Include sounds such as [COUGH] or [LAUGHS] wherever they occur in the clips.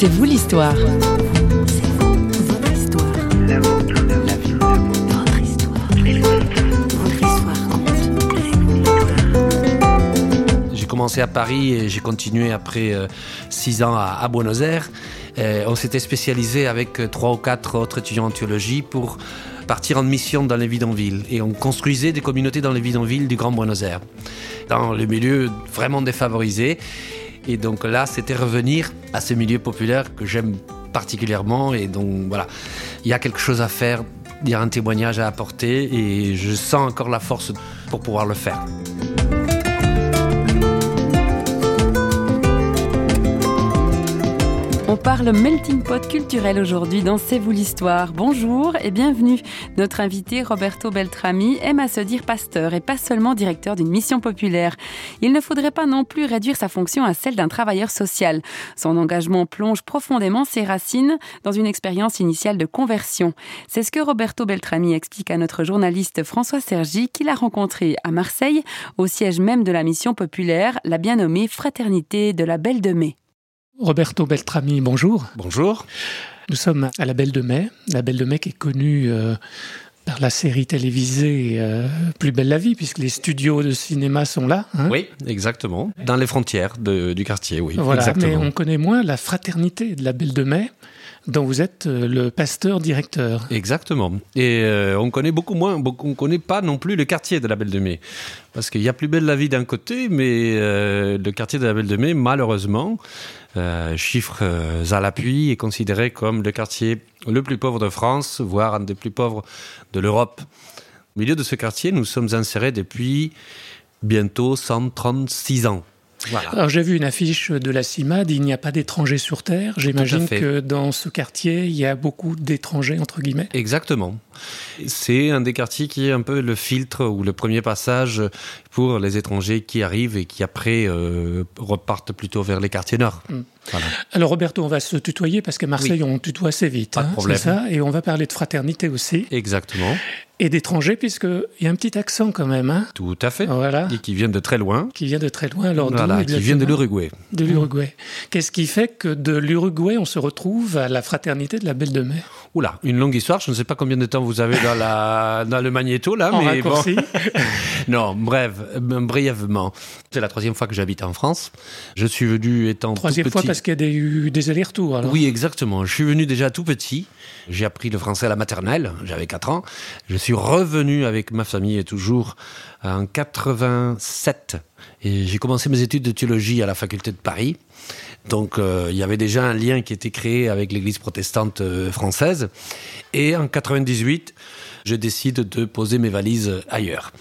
C'est vous l'histoire. J'ai commencé à Paris et j'ai continué après euh, six ans à, Buenos Aires. Euh, on s'était spécialisé avec euh, trois ou quatre autres étudiants en théologie pour partir en mission dans les bidonvilles. Et on construisait des communautés dans les bidonvilles du Grand Buenos Aires, dans le milieu vraiment défavorisé. Et donc là, c'était revenir à ce milieu populaire que j'aime particulièrement. Et donc voilà, il y a quelque chose à faire, il y a un témoignage à apporter et je sens encore la force pour pouvoir le faire. Parle melting pot culturel aujourd'hui dans C'est vous l'histoire. Bonjour et bienvenue. Notre invité Roberto Beltrami aime à se dire pasteur et pas seulement directeur d'une mission populaire. Il ne faudrait pas non plus réduire sa fonction à celle d'un travailleur social. Son engagement plonge profondément ses racines dans une expérience initiale de conversion. C'est ce que Roberto Beltrami explique à notre journaliste François Sergi qu'il a rencontré à Marseille, au siège même de la mission populaire, la bien nommée Fraternité de la Belle de Mai. Roberto Beltrami, bonjour. Bonjour. Nous sommes à la Belle de Mai. La Belle de Mai qui est connue euh, par la série télévisée euh, Plus belle la vie, puisque les studios de cinéma sont là. hein. Oui, exactement. Dans les frontières de- du quartier, oui. Voilà, mais exactement. on connaît moins la fraternité de la Belle de Mai, dont vous êtes euh, le pasteur directeur. Exactement. Et euh, on connaît beaucoup moins, on connaît pas non plus le quartier de la Belle de Mai. Parce qu'il y a plus belle la vie d'un côté, mais euh, le quartier de la Belle de Mai, malheureusement, euh, chiffres euh, à l'appui, est considéré comme le quartier le plus pauvre de France, voire un des plus pauvres de l'Europe. Au milieu de ce quartier, nous sommes insérés depuis bientôt 136 ans. Voilà. Alors j'ai vu une affiche de la CIMAD, il n'y a pas d'étrangers sur Terre. J'imagine que dans ce quartier, il y a beaucoup d'étrangers, entre guillemets. Exactement. C'est un des quartiers qui est un peu le filtre ou le premier passage pour les étrangers qui arrivent et qui après euh, repartent plutôt vers les quartiers nord. Mm. Voilà. Alors Roberto, on va se tutoyer parce qu'à Marseille, on tutoie assez vite. Pas de hein, problème. C'est ça, et on va parler de fraternité aussi. Exactement. Et d'étrangers, puisqu'il y a un petit accent quand même, hein, Tout à fait. voilà, Et qui viennent de très loin. qui vient de très loin. Alors, Voilà, qui viennent de l'Uruguay. De l'Uruguay. Qu'est-ce qui fait que de l'Uruguay, on se retrouve à la fraternité de la Belle de Mai Oula, une longue histoire. Je ne sais pas combien de temps vous avez dans, la, dans le magnéto là, En mais bon. [LAUGHS] Non, bref, euh, brièvement. C'est la troisième fois que j'habite en France. Je suis venu étant Troisième tout fois petit. parce qu'il y a des, eu des allers-retours. Oui, exactement. Je suis venu déjà tout petit. J'ai appris le français à la maternelle. J'avais 4 ans. Je suis revenu avec ma famille toujours en 87. Et j'ai commencé mes études de théologie à la faculté de Paris. Donc euh, il y avait déjà un lien qui était créé avec l'église protestante euh, française. Et en 98, je décide de poser mes valises ailleurs.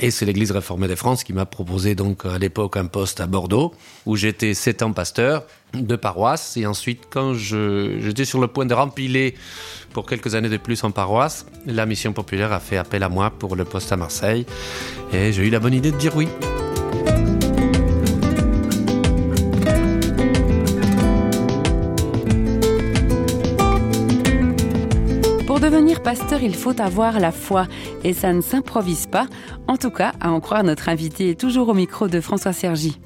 Et c'est l'église réformée de France qui m'a proposé donc à l'époque un poste à Bordeaux, où j'étais sept ans pasteur de paroisse. Et ensuite, quand j'étais sur le point de rempiler pour quelques années de plus en paroisse, la mission populaire a fait appel à moi pour le poste à Marseille. Et j'ai eu la bonne idée de dire oui. Devenir pasteur, il faut avoir la foi et ça ne s'improvise pas. En tout cas, à en croire notre invité toujours au micro de François Sergi.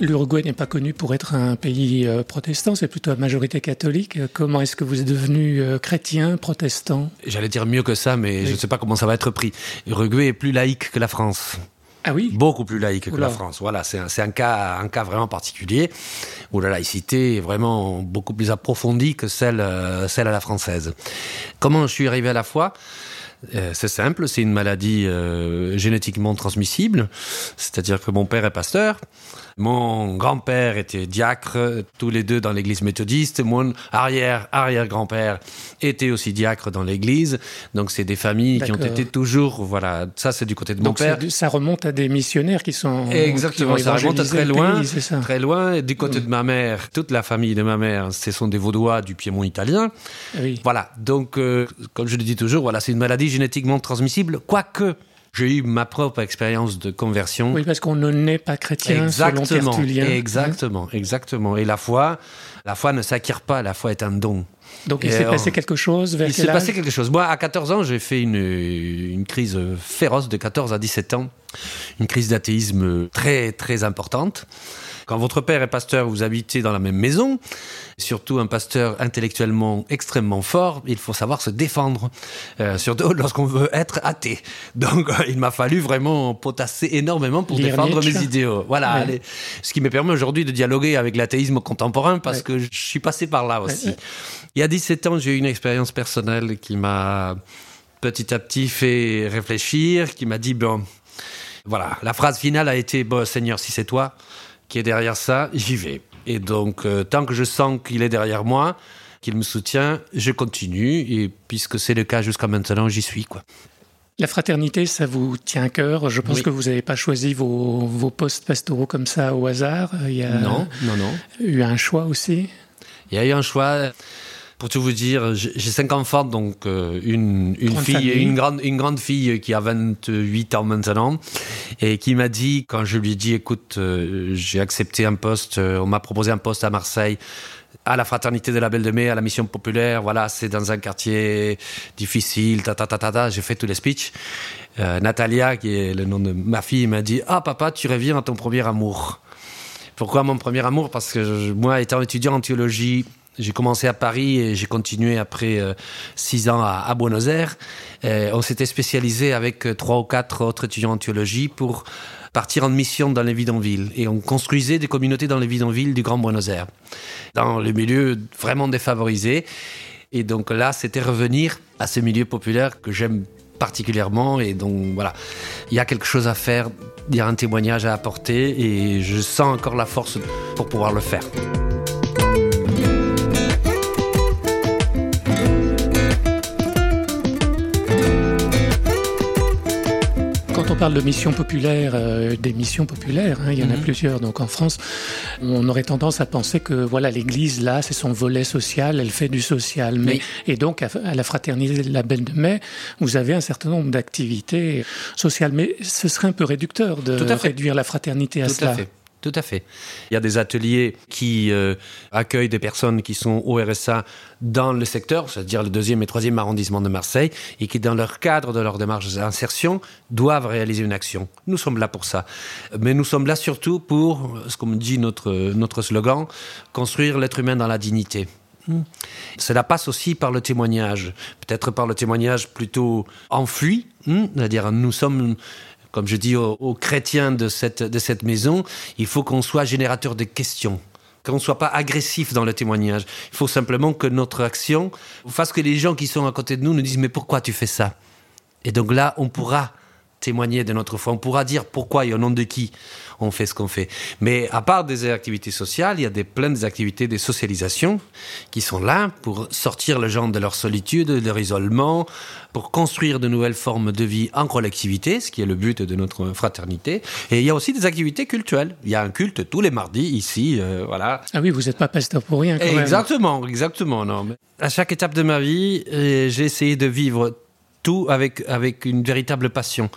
L'Uruguay n'est pas connu pour être un pays euh, protestant, c'est plutôt à majorité catholique. Comment est-ce que vous êtes devenu euh, chrétien, protestant? J'allais dire mieux que ça, mais Oui. je ne sais pas comment ça va être pris. L'Uruguay est plus laïque que la France. Ah oui beaucoup plus laïque que la France. Voilà, c'est un, c'est un cas, un cas vraiment particulier où la laïcité est vraiment beaucoup plus approfondie que celle, euh, celle à la française. Comment je suis arrivé à la foi? Euh, c'est simple, c'est une maladie euh, génétiquement transmissible, c'est-à-dire que mon père est pasteur, mon grand-père était diacre, tous les deux dans l'église méthodiste, mon arrière-arrière-grand-père était aussi diacre dans l'église, donc c'est des familles qui ont été toujours, voilà, ça c'est du côté de mon père. ça remonte à des missionnaires qui sont Exactement, qui ça remonte à très loin, pays, c'est ça. très loin. Du côté de ma mère, toute la famille de ma mère, ce sont des Vaudois du Piémont italien. Oui. Voilà, donc euh, comme je le dis toujours, voilà, c'est une maladie génétiquement transmissible, quoique j'ai eu ma propre expérience de conversion. Oui, parce qu'on ne naît pas chrétien selon Exactement, Tertullien. exactement, exactement. Et la foi, la foi ne s'acquiert pas, la foi est un don. Donc il s'est passé quelque chose vers Il s'est passé quelque chose. Moi, à 14 ans, j'ai fait une, une crise féroce de 14 à 17 ans. Une crise d'athéisme très, très importante. Quand votre père est pasteur, vous habitez dans la même maison, surtout un pasteur intellectuellement extrêmement fort, il faut savoir se défendre, euh, surtout [LAUGHS] lorsqu'on veut être athée. Donc euh, il m'a fallu vraiment potasser énormément pour défendre mes idéaux. Voilà, ce qui me permet aujourd'hui de dialoguer avec l'athéisme contemporain parce que je suis passé par là aussi. Il y a 17 ans, j'ai eu une expérience personnelle qui m'a petit à petit fait réfléchir, qui m'a dit, bon, voilà, la phrase finale a été, bon, Seigneur, si c'est toi, qui est derrière ça, j'y vais. Et donc, euh, tant que je sens qu'il est derrière moi, qu'il me soutient, je continue. Et puisque c'est le cas jusqu'à maintenant, j'y suis. quoi. La fraternité, ça vous tient à cœur? Je pense que vous n'avez pas choisi vos, vos, postes pastoraux comme ça au hasard. Il y a non, non, non. eu un choix aussi? Il y a eu un choix. Pour tout vous dire, j'ai cinq enfants, donc euh, une, une fille, une grande, une grande fille qui a 28 ans maintenant, et qui m'a dit, quand je lui ai dit, écoute, euh, j'ai accepté un poste, euh, on m'a proposé un poste à Marseille, à la fraternité de la Belle de Mai, à la mission populaire, voilà, c'est dans un quartier difficile, ta ta ta ta, ta j'ai fait tous les speeches. Natalia, qui est le nom de ma fille, m'a dit, ah papa, tu reviens à ton premier amour. Pourquoi mon premier amour? Parce que moi, étant étudiant en théologie, j'ai commencé à Paris et j'ai continué après euh, six ans à, Buenos Aires. on s'était spécialisé avec euh, trois ou quatre autres étudiants en théologie pour partir en mission dans les bidonvilles. Et on construisait des communautés dans les bidonvilles du Grand Buenos Aires, dans le milieu vraiment défavorisé. Et donc là, c'était revenir à ce milieu populaire que j'aime particulièrement. Et donc voilà, il y a quelque chose à faire, il y a un témoignage à apporter et je sens encore la force pour pouvoir le faire. Parle de missions populaires, euh, des missions populaires, hein, il y en a mhm. plusieurs. Donc en France, on aurait tendance à penser que voilà, l'Église là, c'est son volet social, elle fait du social. Mais et donc à, la fraternité de la Belle de Mai, vous avez un certain nombre d'activités sociales. Mais ce serait un peu réducteur de réduire la fraternité à cela. Tout à fait. Il y a des ateliers qui euh, accueillent des personnes qui sont au RSA dans le secteur, c'est-à-dire le deuxième et troisième arrondissement de Marseille, et qui, dans leur cadre de leur démarche d'insertion, doivent réaliser une action. Nous sommes là pour ça. Mais nous sommes là surtout pour, ce qu'on dit notre, notre slogan, construire l'être humain dans la dignité. Hmm. Cela passe aussi par le témoignage, peut-être par le témoignage plutôt enfui, hmm, c'est-à-dire nous sommes comme je dis aux, chrétiens de cette, de cette maison, il faut qu'on soit générateur de questions qu'on ne soit pas agressif dans le témoignage. Il faut simplement que notre action fasse que les gens qui sont à côté de nous nous disent mais pourquoi tu fais ça? Et donc là, on pourra témoigner de notre foi. On pourra dire pourquoi et au nom de qui on fait ce qu'on fait. Mais à part des activités sociales, il y a des, plein d'activités de socialisation qui sont là pour sortir les gens de leur solitude, de leur isolement, pour construire de nouvelles formes de vie en collectivité, ce qui est le but de notre fraternité. Et il y a aussi des activités culturelles. Il y a un culte tous les mardis ici, euh, voilà. Ah oui, vous n'êtes pas pasteur pour rien. Quand exactement, exactement. Non. À chaque étape de ma vie, euh, j'ai essayé de vivre tout avec, avec une véritable passion.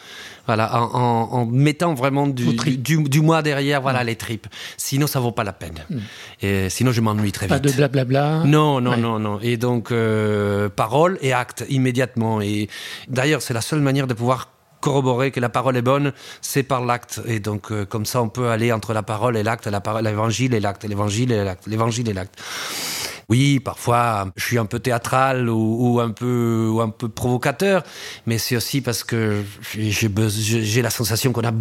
Voilà, en, mettant vraiment du, du, moi derrière, voilà, mm. les tripes. Sinon, ça vaut pas la peine. Mm. Et sinon, je m'ennuie très vite. Pas de blablabla. Non, non, non, non. Et donc, euh, parole et acte immédiatement. Et d'ailleurs, c'est la seule manière de pouvoir corroborer que la parole est bonne, c'est par l'acte. Et donc, euh, comme ça, on peut aller entre la parole et l'acte, l'évangile et l'acte, l'évangile et l'acte, l'évangile et l'acte. Oui, parfois, je suis un peu théâtral ou, un peu ou un peu provocateur, mais c'est aussi parce que j'ai la sensation qu'on a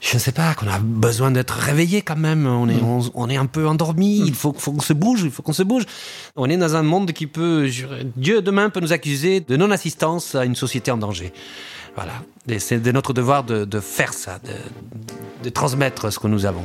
je ne sais pas, qu'on a besoin d'être réveillé quand même. On est, mm. on, est un peu endormi. Mm. Il faut, faut qu'on se bouge. Il faut qu'on se bouge. On est dans un monde qui peut, Dieu demain peut nous accuser de non-assistance à une société en danger. Voilà. c'est de notre devoir de, de faire ça, de, de transmettre ce que nous avons.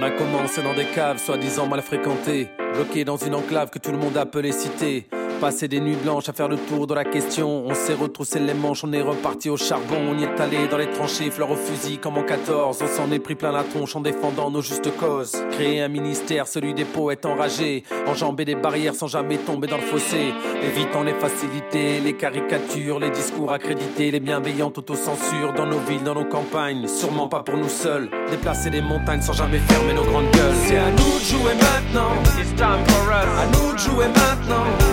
On a commencé dans des caves, soi-disant mal fréquentées, bloqués dans une enclave que tout le monde appelait cité. Passé des nuits blanches à faire le tour de la question. On s'est retroussé les manches, on est reparti au charbon. On y est allé dans les tranchées, fleurs au fusil comme en 14. On s'en est pris plein la tronche en défendant nos justes causes. Créer un ministère, celui des poètes enragés. Enjamber des barrières sans jamais tomber dans le fossé. Évitant les facilités, les caricatures, les discours accrédités, les bienveillantes autocensures dans nos villes, dans nos campagnes. Sûrement pas pour nous seuls. Déplacer des montagnes sans jamais fermer nos grandes gueules. C'est à nous de jouer maintenant. It's time for us. À nous de jouer maintenant.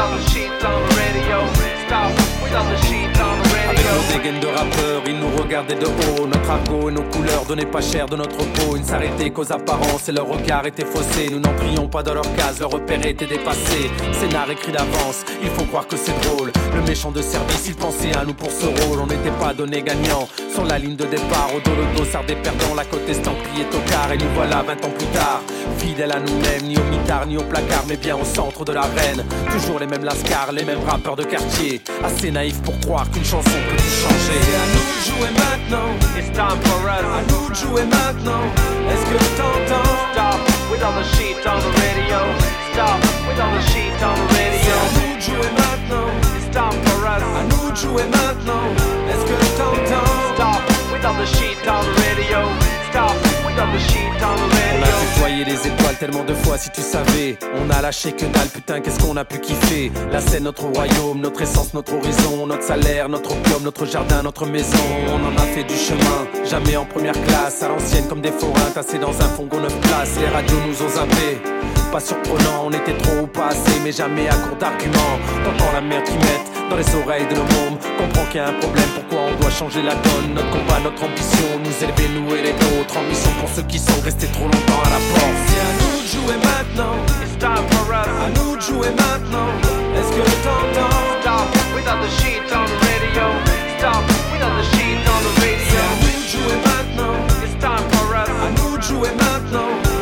Without the sheet on the radio. Stop without the sheet nous de nous rappeurs, ils nous regardaient de haut. Notre argot et nos couleurs donnaient pas cher de notre peau. Ils ne s'arrêtaient qu'aux apparences et leur regard était faussé. Nous n'entrions pas dans leur case, leur repère était dépassé. Scénar écrit d'avance, il faut croire que c'est drôle. Le méchant de service, il pensait à nous pour ce rôle. On n'était pas donné gagnant. Sur la ligne de départ, au dos le dossard des perdants, la côte estampillée tocard. Et nous voilà 20 ans plus tard, fidèles à nous-mêmes, ni au mitard, ni au placard, mais bien au centre de l'arène. Toujours les mêmes lascars, les mêmes rappeurs de quartier. Assez naïfs pour croire qu'une chanson peut tout changer. C'est à nous de jouer maintenant. It's time for us. À nous de jouer maintenant. Est-ce que t'entends? Stop without the sheet on the radio. Stop without the sheet on the radio. Tellement de fois si tu savais. On a lâché que dalle, putain, qu'est-ce qu'on a pu kiffer? Là c'est notre royaume, notre essence, notre horizon, notre salaire, notre opium, notre jardin, notre maison. On en a fait du chemin, jamais en première classe, à l'ancienne comme des forains tassés dans un fongon neuf places. Les radios nous ont zappé. Pas surprenant, on était trop pas assez, mais jamais à court d'arguments. T'entends la merde qui mette dans les oreilles de nos mômes. Comprends qu'il y a un problème, pourquoi on doit changer la donne? Notre combat, notre ambition, nous élever, nous et les nôtres. Ambition pour ceux qui sont restés trop longtemps à la porte. C'est à nous de jouer maintenant. It's time for us. À nous de jouer maintenant. Est-ce que t'entends? Stop without the sheet on the radio. Stop without the sheet on the radio. C'est à nous de jouer maintenant. It's time for us. À nous de jouer maintenant.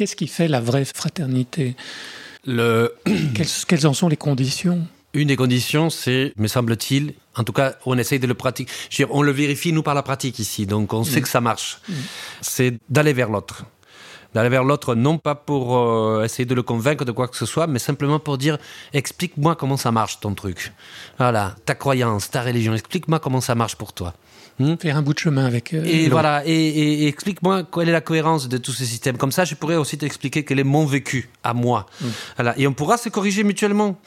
Qu'est-ce qui fait la vraie fraternité? Le, [CLEARS THROAT] quelles, quelles en sont les conditions? Une des conditions, c'est, me semble-t-il, en tout cas, on essaye de le pratiquer. On le vérifie, nous, par la pratique ici. Donc, on sait que ça marche. C'est d'aller vers l'autre. D'aller vers l'autre, non pas pour euh, essayer de le convaincre de quoi que ce soit, mais simplement pour dire explique-moi comment ça marche ton truc. Voilà, ta croyance, ta religion, explique-moi comment ça marche pour toi. Hmm Faire un bout de chemin avec euh, et voilà, et, et- et explique-moi quelle est la cohérence de tous ces systèmes. Comme ça, je pourrais aussi t'expliquer quel est mon vécu à moi. Voilà. Et on pourra se corriger mutuellement.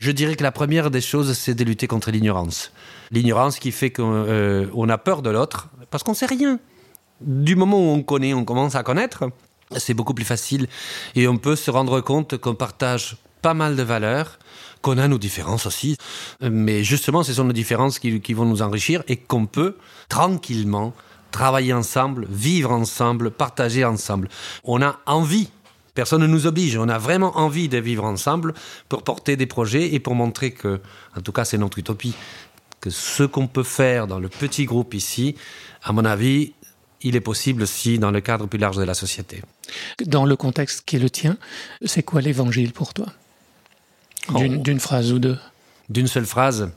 Je dirais que la première des choses, c'est de lutter contre l'ignorance. L'ignorance qui fait qu'on euh, a peur de l'autre parce qu'on sait rien. Du moment où on connaît, on commence à connaître, c'est beaucoup plus facile et on peut se rendre compte qu'on partage pas mal de valeurs, qu'on a nos différences aussi, mais justement, ce sont nos différences qui, qui vont nous enrichir et qu'on peut tranquillement travailler ensemble, vivre ensemble, partager ensemble. On a envie. Personne ne nous oblige. On a vraiment envie de vivre ensemble pour porter des projets et pour montrer que, en tout cas, c'est notre utopie, que ce qu'on peut faire dans le petit groupe ici, à mon avis, il est possible aussi dans le cadre plus large de la société. Dans le contexte qui est le tien, c'est quoi l'évangile pour toi? D'une Oh. d'une phrase ou deux. D'une seule phrase,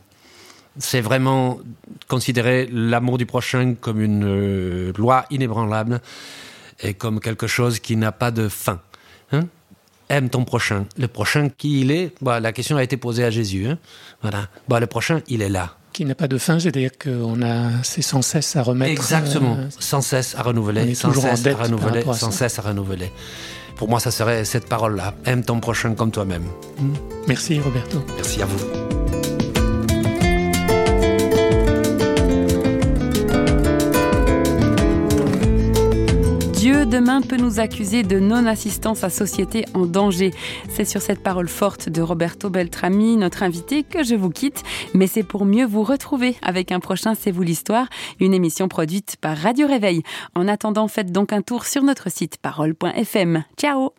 c'est vraiment considérer l'amour du prochain comme une euh, loi inébranlable et comme quelque chose qui n'a pas de fin. Hein? Aime ton prochain. Le prochain, qui il est Bah, La question a été posée à Jésus. hein? voilà. Bah, le prochain, il est là. Qui n'a pas de fin, c'est-à-dire qu'on a, c'est sans cesse à remettre. Exactement. euh, sans cesse à renouveler, sans cesse à renouveler, à sans cesse à renouveler. Pour moi, ça serait cette parole-là. Aime ton prochain comme toi-même. Merci Roberto. Merci à vous. Demain peut nous accuser de non-assistance à société en danger C'est sur cette parole forte de Roberto Beltrami, notre invité, que je vous quitte. Mais c'est pour mieux vous retrouver avec un prochain C'est vous l'histoire, une émission produite par Radio Réveil. En attendant, faites donc un tour sur notre site parole.fm. Ciao